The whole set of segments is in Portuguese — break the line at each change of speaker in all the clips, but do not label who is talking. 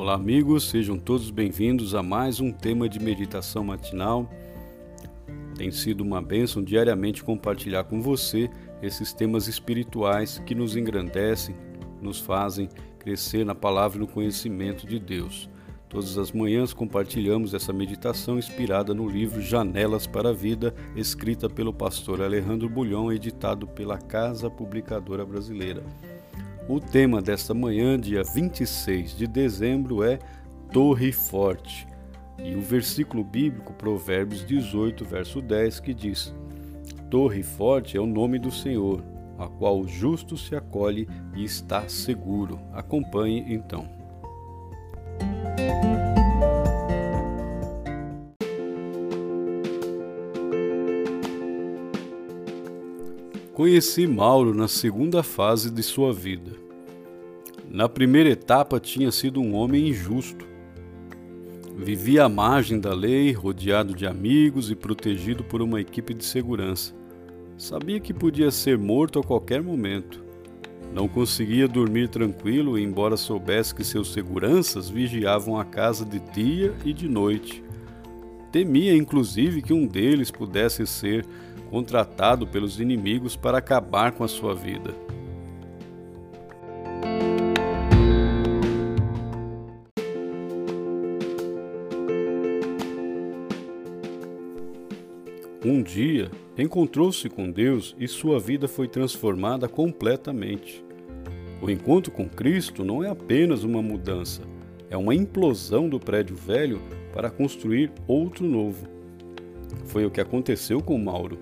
Olá, amigos, sejam todos bem-vindos a mais um tema de meditação matinal. Tem sido uma bênção diariamente compartilhar com você esses temas espirituais que nos engrandecem, nos fazem crescer na palavra e no conhecimento de Deus. Todas as manhãs compartilhamos essa meditação inspirada no livro Janelas para a Vida, escrita pelo pastor Alejandro Bulhão, editado pela Casa Publicadora Brasileira. O tema desta manhã, dia 26 de dezembro, é Torre Forte. E o versículo bíblico, Provérbios 18, verso 10, que diz: Torre Forte é o nome do Senhor, a qual o justo se acolhe e está seguro. Acompanhe então. Conheci Mauro na segunda fase de sua vida. Na primeira etapa, tinha sido um homem injusto. Vivia à margem da lei, rodeado de amigos e protegido por uma equipe de segurança. Sabia que podia ser morto a qualquer momento. Não conseguia dormir tranquilo, embora soubesse que seus seguranças vigiavam a casa de dia e de noite. Temia, inclusive, que um deles pudesse ser contratado pelos inimigos para acabar com a sua vida. Um dia, encontrou-se com Deus e sua vida foi transformada completamente. O encontro com Cristo não é apenas uma mudança, é uma implosão do prédio velho para construir outro novo. Foi o que aconteceu com Mauro.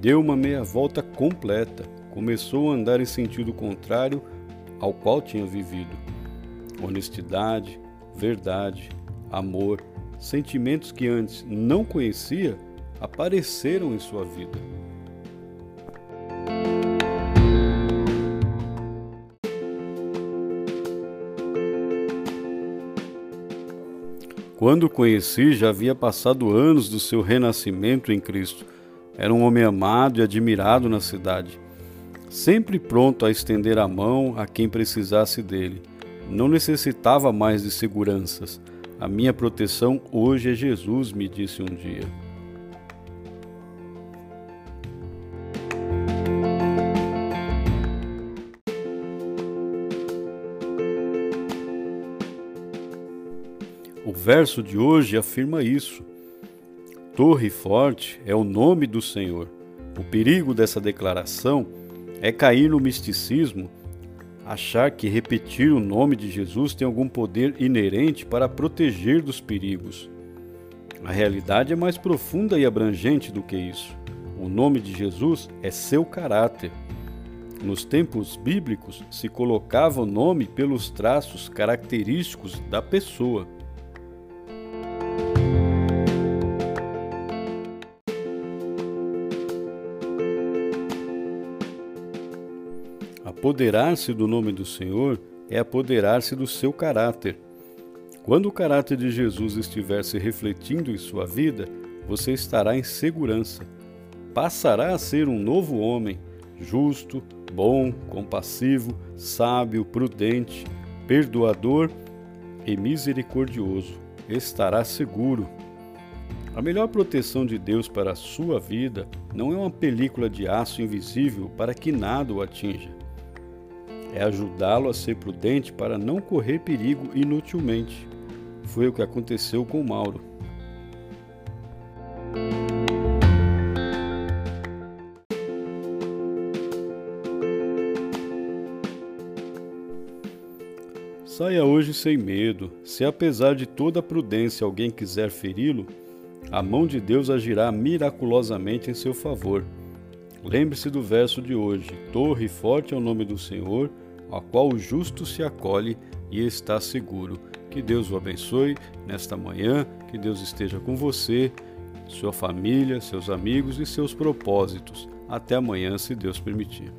Deu uma meia volta completa, começou a andar em sentido contrário ao qual tinha vivido. Honestidade, verdade, amor, sentimentos que antes não conhecia apareceram em sua vida. Quando o conheci, já havia passado anos do seu renascimento em Cristo era um homem amado e admirado na cidade, sempre pronto a estender a mão a quem precisasse dele. Não necessitava mais de seguranças. A minha proteção hoje é Jesus, me disse um dia. Verso de hoje afirma isso. Torre Forte é o nome do Senhor. O perigo dessa declaração é cair no misticismo, achar que repetir o nome de Jesus tem algum poder inerente para proteger dos perigos. A realidade é mais profunda e abrangente do que isso. O nome de Jesus é seu caráter. Nos tempos bíblicos se colocava o nome pelos traços característicos da pessoa. Apoderar-se do nome do Senhor é apoderar-se do seu caráter. Quando o caráter de Jesus estiver se refletindo em sua vida, você estará em segurança. Passará a ser um novo homem, justo, bom, compassivo, sábio, prudente, perdoador e misericordioso. Estará seguro. A melhor proteção de Deus para a sua vida não é uma película de aço invisível para que nada o atinja é ajudá-lo a ser prudente para não correr perigo inutilmente. Foi o que aconteceu com Mauro. Saia hoje sem medo. Se apesar de toda a prudência alguém quiser feri-lo, a mão de Deus agirá miraculosamente em seu favor. Lembre-se do verso de hoje: Torre forte é o nome do Senhor, a qual o justo se acolhe e está seguro. Que Deus o abençoe nesta manhã, que Deus esteja com você, sua família, seus amigos e seus propósitos. Até amanhã, se Deus permitir.